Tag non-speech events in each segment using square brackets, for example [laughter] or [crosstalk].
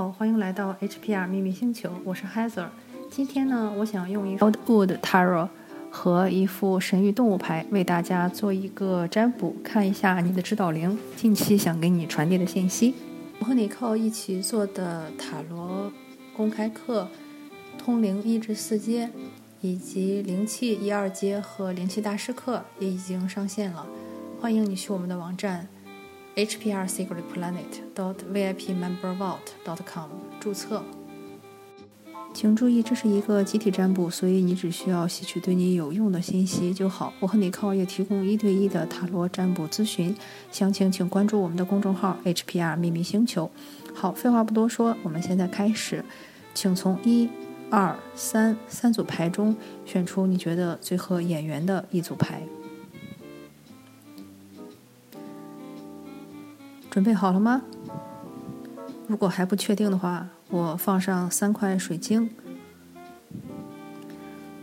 好，欢迎来到 HPR 秘密星球，我是 Heather。今天呢，我想用一 Old Wood Tarot 和一副神域动物牌为大家做一个占卜，看一下你的指导灵近期想给你传递的信息。我和你靠一起做的塔罗公开课，通灵一至四阶，以及灵气一二阶和灵气大师课也已经上线了，欢迎你去我们的网站。hprsecretplanet.dot.vipmembervault.dot.com 注册。请注意，这是一个集体占卜，所以你只需要吸取对你有用的信息就好。我和你靠也提供一对一的塔罗占卜咨询，详情请关注我们的公众号 HPR 秘密星球。好，废话不多说，我们现在开始，请从一、二、三三组牌中选出你觉得最合眼缘的一组牌。准备好了吗？如果还不确定的话，我放上三块水晶，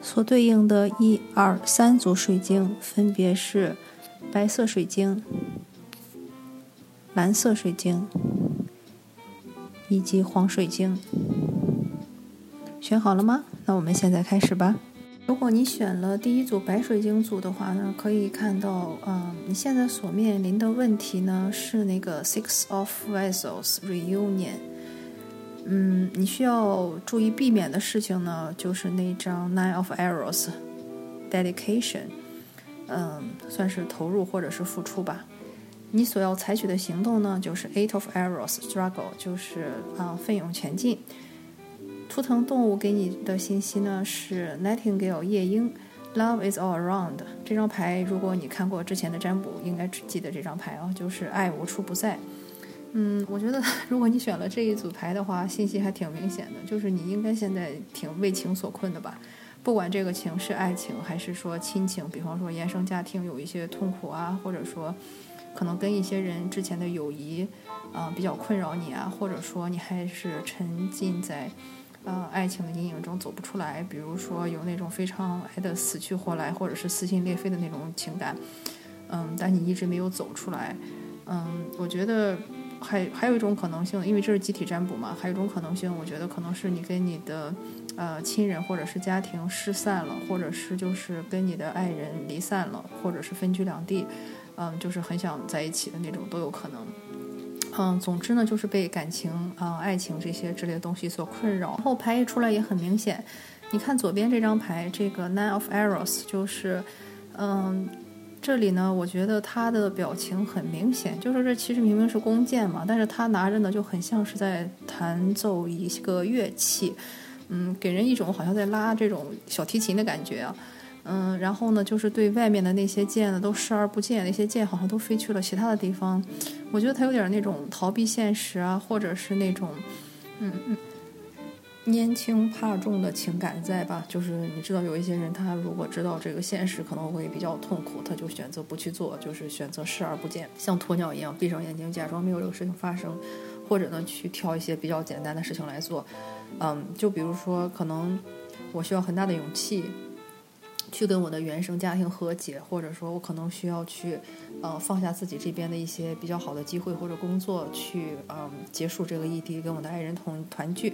所对应的一二三组水晶分别是白色水晶、蓝色水晶以及黄水晶。选好了吗？那我们现在开始吧。如果你选了第一组白水晶组的话呢，可以看到，嗯，你现在所面临的问题呢是那个 Six of Vessels Reunion。嗯，你需要注意避免的事情呢，就是那张 Nine of Arrows Dedication。嗯，算是投入或者是付出吧。你所要采取的行动呢，就是 Eight of Arrows Struggle，就是啊，奋勇前进。图腾动物给你的信息呢是 Nightingale 夜莺，Love is all around 这张牌，如果你看过之前的占卜，应该记得这张牌啊，就是爱无处不在。嗯，我觉得 [laughs] 如果你选了这一组牌的话，信息还挺明显的，就是你应该现在挺为情所困的吧？不管这个情是爱情还是说亲情，比方说原生家庭有一些痛苦啊，或者说可能跟一些人之前的友谊啊比较困扰你啊，或者说你还是沉浸在。呃，爱情的阴影中走不出来，比如说有那种非常爱的死去活来，或者是撕心裂肺的那种情感，嗯，但你一直没有走出来，嗯，我觉得还还有一种可能性，因为这是集体占卜嘛，还有一种可能性，我觉得可能是你跟你的呃亲人或者是家庭失散了，或者是就是跟你的爱人离散了，或者是分居两地，嗯，就是很想在一起的那种都有可能。嗯，总之呢，就是被感情啊、爱情这些之类的东西所困扰。后牌一出来也很明显，你看左边这张牌，这个 Nine of Arrows，就是，嗯，这里呢，我觉得他的表情很明显，就是这其实明明是弓箭嘛，但是他拿着呢就很像是在弹奏一个乐器，嗯，给人一种好像在拉这种小提琴的感觉啊。嗯，然后呢，就是对外面的那些箭呢，都视而不见，那些箭好像都飞去了其他的地方。我觉得他有点那种逃避现实啊，或者是那种，嗯嗯，拈轻怕重的情感在吧？就是你知道，有一些人他如果知道这个现实可能会比较痛苦，他就选择不去做，就是选择视而不见，像鸵鸟一样闭上眼睛，假装没有这个事情发生，或者呢，去挑一些比较简单的事情来做。嗯，就比如说，可能我需要很大的勇气。去跟我的原生家庭和解，或者说我可能需要去，呃，放下自己这边的一些比较好的机会或者工作，去嗯结束这个异地，跟我的爱人同团聚，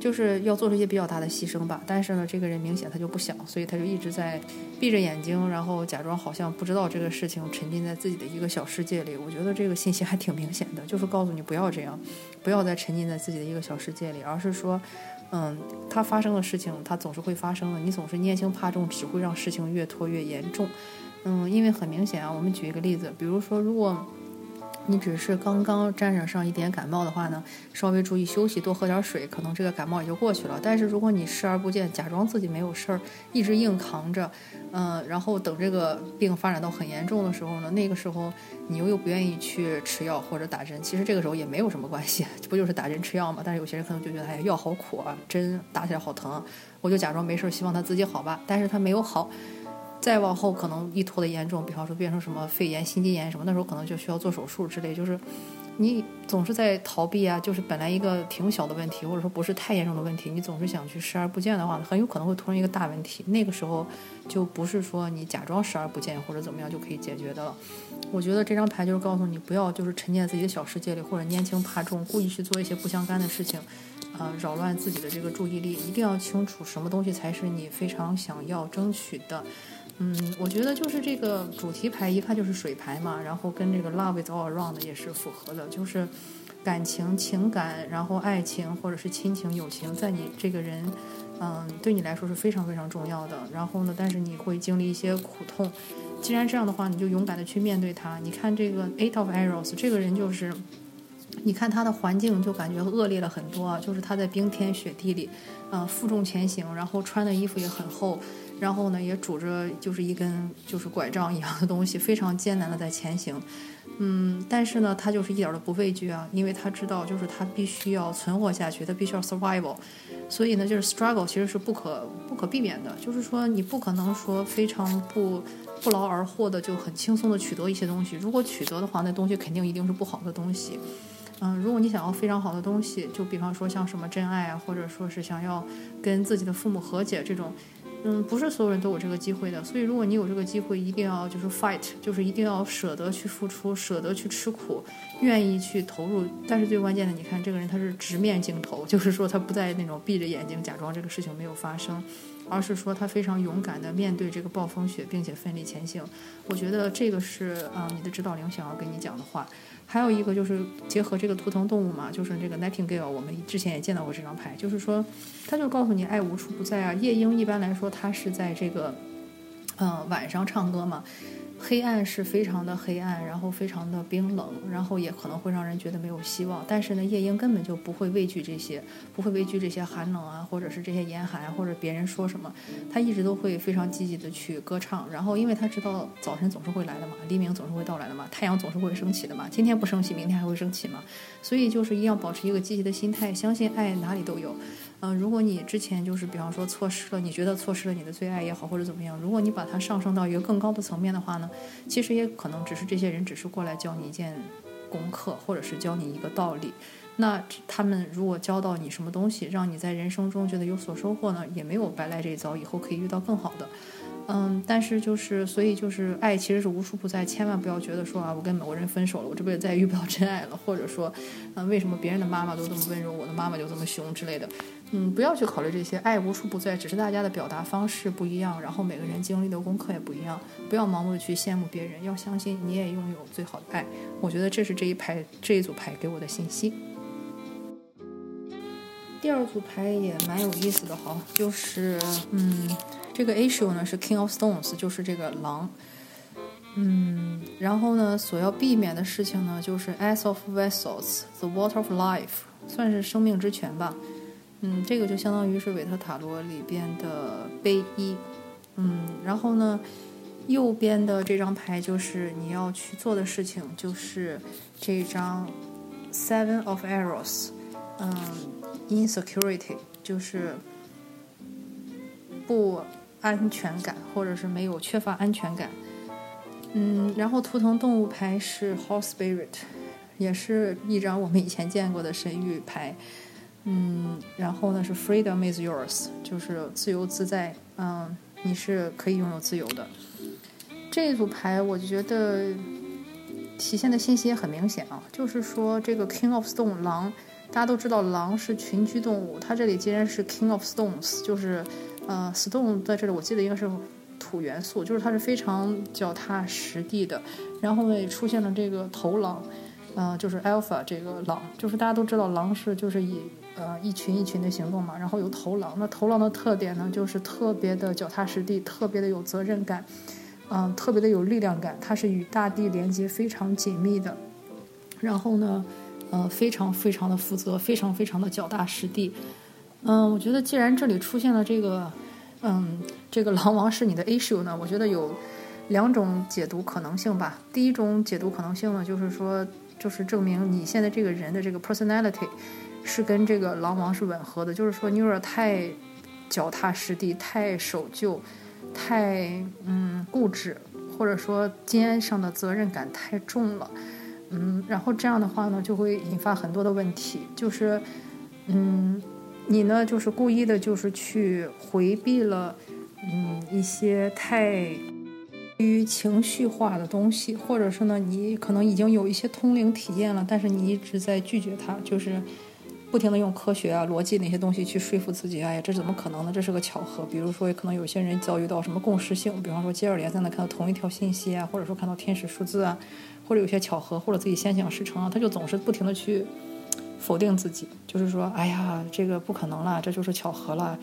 就是要做出一些比较大的牺牲吧。但是呢，这个人明显他就不想，所以他就一直在闭着眼睛，然后假装好像不知道这个事情，沉浸在自己的一个小世界里。我觉得这个信息还挺明显的，就是告诉你不要这样，不要再沉浸在自己的一个小世界里，而是说。嗯，它发生的事情，它总是会发生的。你总是念轻怕重，只会让事情越拖越严重。嗯，因为很明显啊，我们举一个例子，比如说，如果。你只是刚刚沾染上一点感冒的话呢，稍微注意休息，多喝点水，可能这个感冒也就过去了。但是如果你视而不见，假装自己没有事儿，一直硬扛着，嗯，然后等这个病发展到很严重的时候呢，那个时候你又又不愿意去吃药或者打针，其实这个时候也没有什么关系，[laughs] 不就是打针吃药嘛？但是有些人可能就觉得，哎，药好苦啊，针打起来好疼，我就假装没事儿，希望他自己好吧。但是他没有好。再往后可能一拖的严重，比方说变成什么肺炎、心肌炎什么，那时候可能就需要做手术之类。就是，你总是在逃避啊，就是本来一个挺小的问题，或者说不是太严重的问题，你总是想去视而不见的话，很有可能会突然一个大问题。那个时候就不是说你假装视而不见或者怎么样就可以解决的了。我觉得这张牌就是告诉你，不要就是沉浸在自己的小世界里，或者拈轻怕重，故意去做一些不相干的事情，啊，扰乱自己的这个注意力。一定要清楚什么东西才是你非常想要争取的。嗯，我觉得就是这个主题牌一看就是水牌嘛，然后跟这个 love is all around 也是符合的，就是感情、情感，然后爱情或者是亲情、友情，在你这个人，嗯，对你来说是非常非常重要的。然后呢，但是你会经历一些苦痛，既然这样的话，你就勇敢的去面对它。你看这个 eight of arrows，这个人就是，你看他的环境就感觉恶劣了很多啊，就是他在冰天雪地里，呃，负重前行，然后穿的衣服也很厚。然后呢，也拄着就是一根就是拐杖一样的东西，非常艰难的在前行。嗯，但是呢，他就是一点都不畏惧啊，因为他知道就是他必须要存活下去，他必须要 survival。所以呢，就是 struggle 其实是不可不可避免的，就是说你不可能说非常不不劳而获的就很轻松的取得一些东西。如果取得的话，那东西肯定一定是不好的东西。嗯，如果你想要非常好的东西，就比方说像什么真爱啊，或者说是想要跟自己的父母和解这种。嗯，不是所有人都有这个机会的，所以如果你有这个机会，一定要就是 fight，就是一定要舍得去付出，舍得去吃苦，愿意去投入。但是最关键的，你看这个人他是直面镜头，[laughs] 就是说他不在那种闭着眼睛假装这个事情没有发生。而是说他非常勇敢的面对这个暴风雪，并且奋力前行。我觉得这个是啊，你的指导灵想要跟你讲的话。还有一个就是结合这个图腾动物嘛，就是这个 Nightingale，我们之前也见到过这张牌，就是说，他就告诉你爱无处不在啊。夜莺一般来说，它是在这个嗯晚上唱歌嘛。黑暗是非常的黑暗，然后非常的冰冷，然后也可能会让人觉得没有希望。但是呢，夜莺根本就不会畏惧这些，不会畏惧这些寒冷啊，或者是这些严寒，或者别人说什么，他一直都会非常积极的去歌唱。然后，因为他知道早晨总是会来的嘛，黎明总是会到来的嘛，太阳总是会升起的嘛，今天不升起，明天还会升起嘛。所以就是一定要保持一个积极的心态，相信爱哪里都有。嗯，如果你之前就是比方说错失了，你觉得错失了你的最爱也好，或者怎么样，如果你把它上升到一个更高的层面的话呢，其实也可能只是这些人只是过来教你一件功课，或者是教你一个道理。那他们如果教到你什么东西，让你在人生中觉得有所收获呢，也没有白来这一遭，以后可以遇到更好的。嗯，但是就是，所以就是爱其实是无处不在，千万不要觉得说啊，我跟某个人分手了，我这辈子再也遇不到真爱了，或者说，嗯，为什么别人的妈妈都这么温柔，我的妈妈就这么凶之类的，嗯，不要去考虑这些，爱无处不在，只是大家的表达方式不一样，然后每个人经历的功课也不一样，不要盲目的去羡慕别人，要相信你也拥有最好的爱。我觉得这是这一排这一组牌给我的信息。第二组牌也蛮有意思的哈，就是嗯。这个 issue 呢是 King of Stones，就是这个狼。嗯，然后呢，所要避免的事情呢，就是 Ace of Vessels，The Water of Life，算是生命之泉吧。嗯，这个就相当于是韦特塔罗里边的杯一。嗯，然后呢，右边的这张牌就是你要去做的事情，就是这张 Seven of Arrows。嗯，Insecurity，就是不。安全感，或者是没有缺乏安全感，嗯，然后图腾动物牌是 Horse Spirit，也是一张我们以前见过的神谕牌，嗯，然后呢是 Freedom is yours，就是自由自在，嗯，你是可以拥有自由的。这一组牌我就觉得体现的信息也很明显啊，就是说这个 King of Stone 狼，大家都知道狼是群居动物，它这里既然是 King of Stones，就是。呃，stone 在这里，我记得应该是土元素，就是它是非常脚踏实地的。然后呢，也出现了这个头狼，呃，就是 alpha 这个狼，就是大家都知道狼是就是以呃一群一群的行动嘛。然后有头狼，那头狼的特点呢，就是特别的脚踏实地，特别的有责任感，嗯，特别的有力量感，它是与大地连接非常紧密的。然后呢，呃，非常非常的负责，非常非常的脚踏实地。嗯，我觉得既然这里出现了这个，嗯，这个狼王是你的 issue 呢，我觉得有两种解读可能性吧。第一种解读可能性呢，就是说，就是证明你现在这个人的这个 personality 是跟这个狼王是吻合的，就是说你有点太脚踏实地、太守旧、太嗯固执，或者说肩上的责任感太重了。嗯，然后这样的话呢，就会引发很多的问题，就是，嗯，你呢就是故意的，就是去回避了，嗯，一些太于情绪化的东西，或者是呢，你可能已经有一些通灵体验了，但是你一直在拒绝它，就是。不停的用科学啊、逻辑那些东西去说服自己，哎呀，这怎么可能呢？这是个巧合。比如说，可能有些人遭遇到什么共识性，比方说接二连三的看到同一条信息啊，或者说看到天使数字啊，或者有些巧合，或者自己心想事成啊，他就总是不停的去否定自己，就是说，哎呀，这个不可能了，这就是巧合了，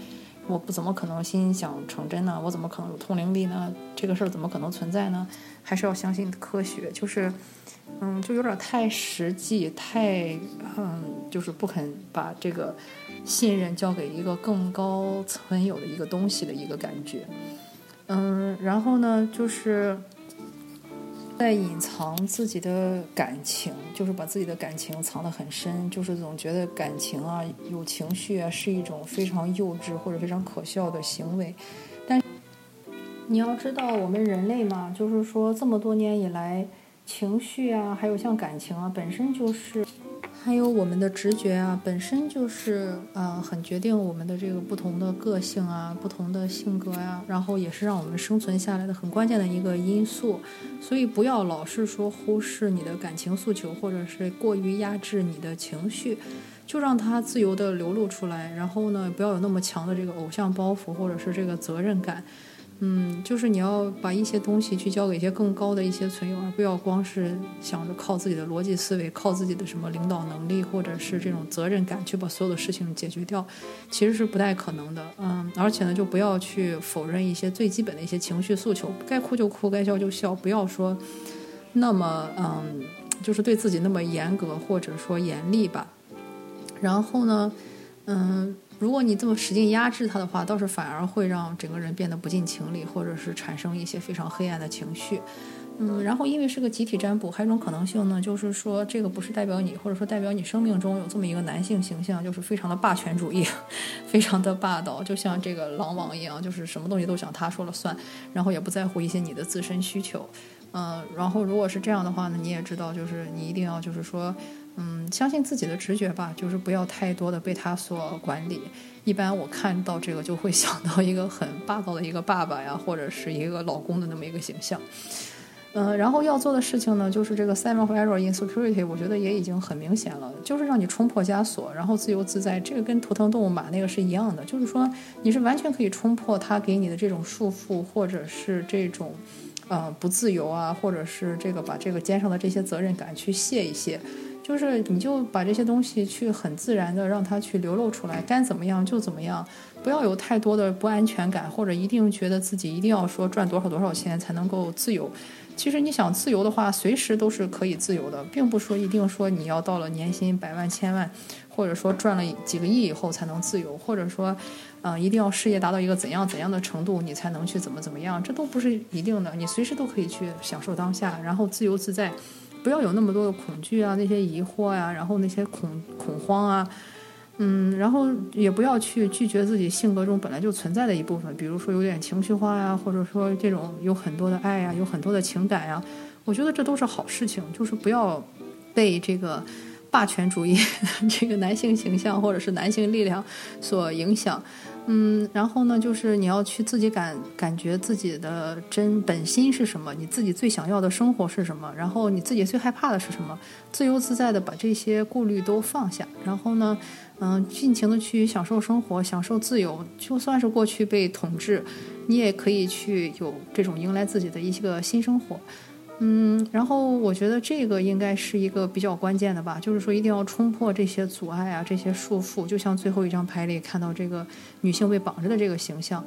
我不怎么可能心想成真呢？我怎么可能有通灵力呢？这个事儿怎么可能存在呢？还是要相信科学，就是。嗯，就有点太实际，太嗯，就是不肯把这个信任交给一个更高存有的一个东西的一个感觉。嗯，然后呢，就是在隐藏自己的感情，就是把自己的感情藏得很深，就是总觉得感情啊、有情绪啊是一种非常幼稚或者非常可笑的行为。但你要知道，我们人类嘛，就是说这么多年以来。情绪啊，还有像感情啊，本身就是，还有我们的直觉啊，本身就是，呃，很决定我们的这个不同的个性啊，不同的性格呀，然后也是让我们生存下来的很关键的一个因素。所以不要老是说忽视你的感情诉求，或者是过于压制你的情绪，就让它自由的流露出来。然后呢，不要有那么强的这个偶像包袱，或者是这个责任感。嗯，就是你要把一些东西去交给一些更高的一些存有，而不要光是想着靠自己的逻辑思维、靠自己的什么领导能力或者是这种责任感去把所有的事情解决掉，其实是不太可能的。嗯，而且呢，就不要去否认一些最基本的一些情绪诉求，该哭就哭，该笑就笑，不要说那么嗯，就是对自己那么严格或者说严厉吧。然后呢，嗯。如果你这么使劲压制他的话，倒是反而会让整个人变得不近情理，或者是产生一些非常黑暗的情绪。嗯，然后因为是个集体占卜，还有一种可能性呢，就是说这个不是代表你，或者说代表你生命中有这么一个男性形象，就是非常的霸权主义，[laughs] 非常的霸道，就像这个狼王一样，就是什么东西都想他说了算，然后也不在乎一些你的自身需求。嗯，然后如果是这样的话呢，你也知道，就是你一定要就是说。嗯，相信自己的直觉吧，就是不要太多的被他所管理。一般我看到这个就会想到一个很霸道的一个爸爸呀，或者是一个老公的那么一个形象。嗯，然后要做的事情呢，就是这个 Simon error insecurity，我觉得也已经很明显了，就是让你冲破枷锁，然后自由自在。这个跟图腾动物马那个是一样的，就是说你是完全可以冲破他给你的这种束缚，或者是这种呃不自由啊，或者是这个把这个肩上的这些责任感去卸一卸。就是你就把这些东西去很自然的让它去流露出来，该怎么样就怎么样，不要有太多的不安全感，或者一定觉得自己一定要说赚多少多少钱才能够自由。其实你想自由的话，随时都是可以自由的，并不说一定说你要到了年薪百万千万，或者说赚了几个亿以后才能自由，或者说，嗯，一定要事业达到一个怎样怎样的程度你才能去怎么怎么样，这都不是一定的，你随时都可以去享受当下，然后自由自在。不要有那么多的恐惧啊，那些疑惑呀，然后那些恐恐慌啊，嗯，然后也不要去拒绝自己性格中本来就存在的一部分，比如说有点情绪化呀，或者说这种有很多的爱呀，有很多的情感呀，我觉得这都是好事情，就是不要被这个霸权主义、[laughs] 这个男性形象或者是男性力量所影响。嗯，然后呢，就是你要去自己感感觉自己的真本心是什么，你自己最想要的生活是什么，然后你自己最害怕的是什么，自由自在的把这些顾虑都放下，然后呢，嗯，尽情的去享受生活，享受自由，就算是过去被统治，你也可以去有这种迎来自己的一些个新生活。嗯，然后我觉得这个应该是一个比较关键的吧，就是说一定要冲破这些阻碍啊，这些束缚。就像最后一张牌里看到这个女性被绑着的这个形象，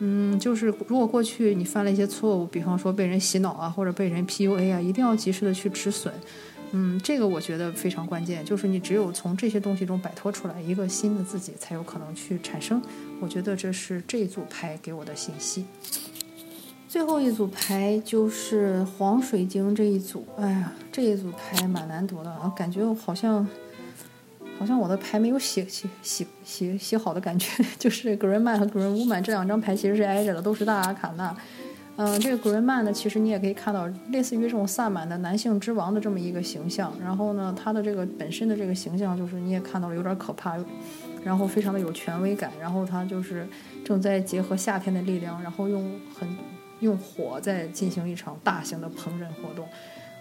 嗯，就是如果过去你犯了一些错误，比方说被人洗脑啊，或者被人 PUA 啊，一定要及时的去止损。嗯，这个我觉得非常关键，就是你只有从这些东西中摆脱出来，一个新的自己才有可能去产生。我觉得这是这组牌给我的信息。最后一组牌就是黄水晶这一组，哎呀，这一组牌蛮难读的，感觉好像好像我的牌没有写写写写写好的感觉，[laughs] 就是 Green Man 和 Green Woman 这两张牌其实是挨着的，都是大阿卡纳，嗯，这个 Green Man 呢，其实你也可以看到，类似于这种萨满的男性之王的这么一个形象。然后呢，他的这个本身的这个形象，就是你也看到了，有点可怕，然后非常的有权威感。然后他就是正在结合夏天的力量，然后用很用火在进行一场大型的烹饪活动。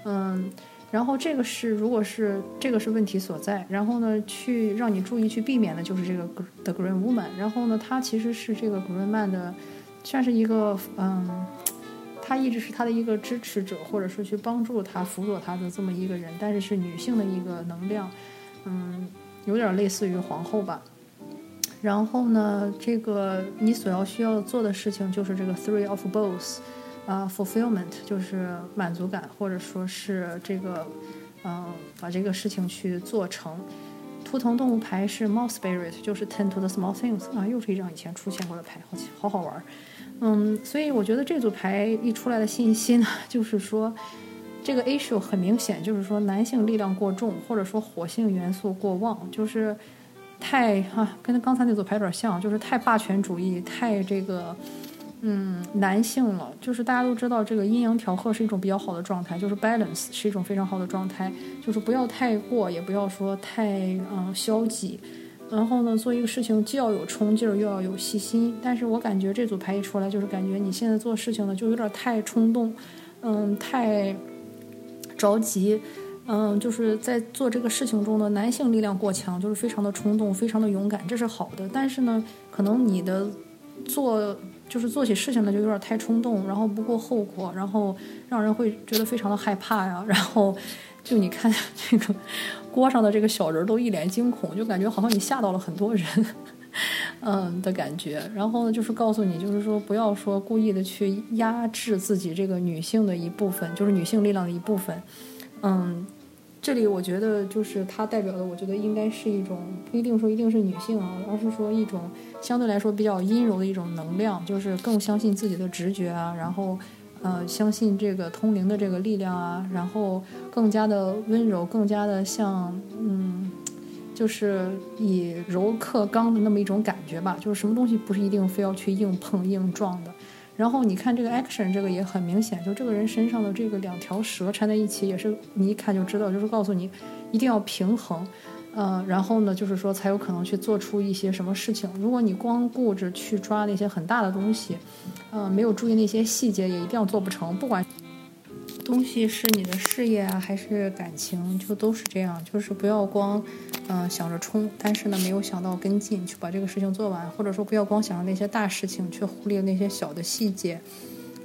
嗯，然后这个是如果是这个是问题所在。然后呢，去让你注意去避免的就是这个 The Green Woman。然后呢，她其实是这个 Green Man 的。算是一个嗯，他一直是他的一个支持者，或者是去帮助他、辅佐他的这么一个人，但是是女性的一个能量，嗯，有点类似于皇后吧。然后呢，这个你所要需要做的事情就是这个 three of both，啊，fulfillment 就是满足感，或者说是这个嗯，把这个事情去做成。图腾动物牌是 Mouse Spirit，就是 Tend to the Small Things 啊，又是一张以前出现过的牌，好好好玩。嗯，所以我觉得这组牌一出来的信息呢，就是说这个 issue 很明显，就是说男性力量过重，或者说火性元素过旺，就是太哈，跟刚才那组牌有点像，就是太霸权主义，太这个。嗯，男性了，就是大家都知道，这个阴阳调和是一种比较好的状态，就是 balance 是一种非常好的状态，就是不要太过，也不要说太嗯消极。然后呢，做一个事情既要有冲劲儿，又要有细心。但是我感觉这组牌一出来，就是感觉你现在做事情呢，就有点太冲动，嗯，太着急，嗯，就是在做这个事情中的男性力量过强，就是非常的冲动，非常的勇敢，这是好的。但是呢，可能你的做。就是做起事情来就有点太冲动，然后不顾后果，然后让人会觉得非常的害怕呀。然后就你看 [laughs] 这个锅上的这个小人都一脸惊恐，就感觉好像你吓到了很多人，[laughs] 嗯的感觉。然后呢，就是告诉你，就是说不要说故意的去压制自己这个女性的一部分，就是女性力量的一部分，嗯。这里我觉得就是它代表的，我觉得应该是一种不一定说一定是女性啊，而是说一种相对来说比较阴柔的一种能量，就是更相信自己的直觉啊，然后呃相信这个通灵的这个力量啊，然后更加的温柔，更加的像嗯，就是以柔克刚的那么一种感觉吧，就是什么东西不是一定非要去硬碰硬撞的。然后你看这个 action，这个也很明显，就这个人身上的这个两条蛇缠在一起，也是你一看就知道，就是告诉你一定要平衡，呃，然后呢，就是说才有可能去做出一些什么事情。如果你光顾着去抓那些很大的东西，呃，没有注意那些细节，也一定要做不成。不管。东西是你的事业啊，还是感情，就都是这样。就是不要光，嗯，想着冲，但是呢，没有想到跟进去把这个事情做完，或者说不要光想着那些大事情，却忽略那些小的细节。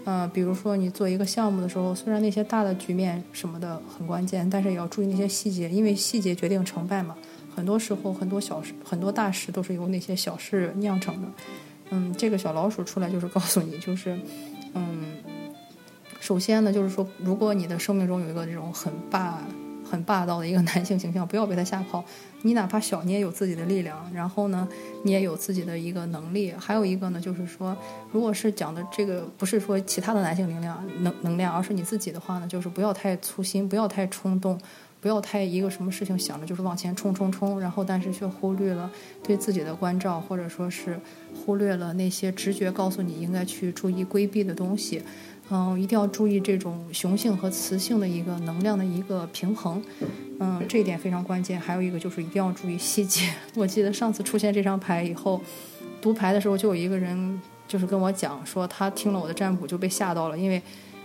嗯，比如说你做一个项目的时候，虽然那些大的局面什么的很关键，但是也要注意那些细节，因为细节决定成败嘛。很多时候，很多小事，很多大事都是由那些小事酿成的。嗯，这个小老鼠出来就是告诉你，就是，嗯。首先呢，就是说，如果你的生命中有一个这种很霸、很霸道的一个男性形象，不要被他吓跑。你哪怕小，你也有自己的力量，然后呢，你也有自己的一个能力。还有一个呢，就是说，如果是讲的这个不是说其他的男性能量、能能量，而是你自己的话呢，就是不要太粗心，不要太冲动，不要太一个什么事情想着就是往前冲冲冲，然后但是却忽略了对自己的关照，或者说是忽略了那些直觉告诉你应该去注意规避的东西。嗯，一定要注意这种雄性和雌性的一个能量的一个平衡，嗯，这一点非常关键。还有一个就是一定要注意细节。我记得上次出现这张牌以后，读牌的时候就有一个人就是跟我讲说，他听了我的占卜就被吓到了，因为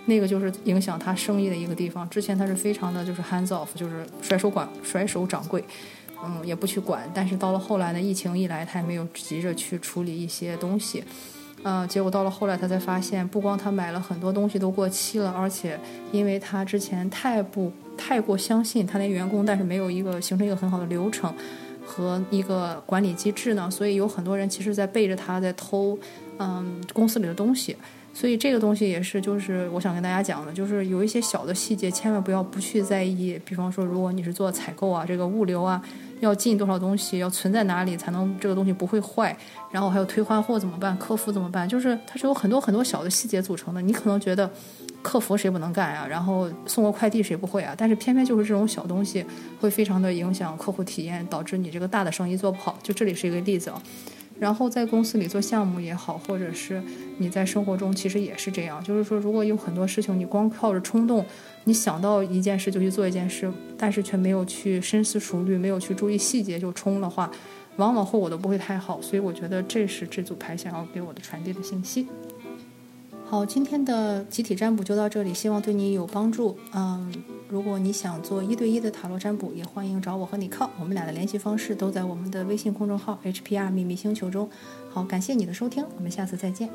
那个就是影响他生意的一个地方。之前他是非常的就是 hands off，就是甩手管甩手掌柜，嗯，也不去管。但是到了后来呢，疫情一来，他也没有急着去处理一些东西。嗯，结果到了后来，他才发现，不光他买了很多东西都过期了，而且因为他之前太不太过相信他那员工，但是没有一个形成一个很好的流程和一个管理机制呢，所以有很多人其实在背着他在偷，嗯，公司里的东西。所以这个东西也是，就是我想跟大家讲的，就是有一些小的细节，千万不要不去在意。比方说，如果你是做采购啊，这个物流啊。要进多少东西，要存在哪里才能这个东西不会坏？然后还有退换货怎么办？客服怎么办？就是它是有很多很多小的细节组成的。你可能觉得客服谁不能干呀？然后送个快递谁不会啊？但是偏偏就是这种小东西会非常的影响客户体验，导致你这个大的生意做不好。就这里是一个例子啊。然后在公司里做项目也好，或者是你在生活中其实也是这样。就是说，如果有很多事情你光靠着冲动，你想到一件事就去做一件事，但是却没有去深思熟虑，没有去注意细节就冲的话，往往后果都不会太好。所以我觉得这是这组牌想要给我的传递的信息。好，今天的集体占卜就到这里，希望对你有帮助。嗯，如果你想做一对一的塔罗占卜，也欢迎找我和你靠。我们俩的联系方式都在我们的微信公众号 HPR 秘密星球中。好，感谢你的收听，我们下次再见。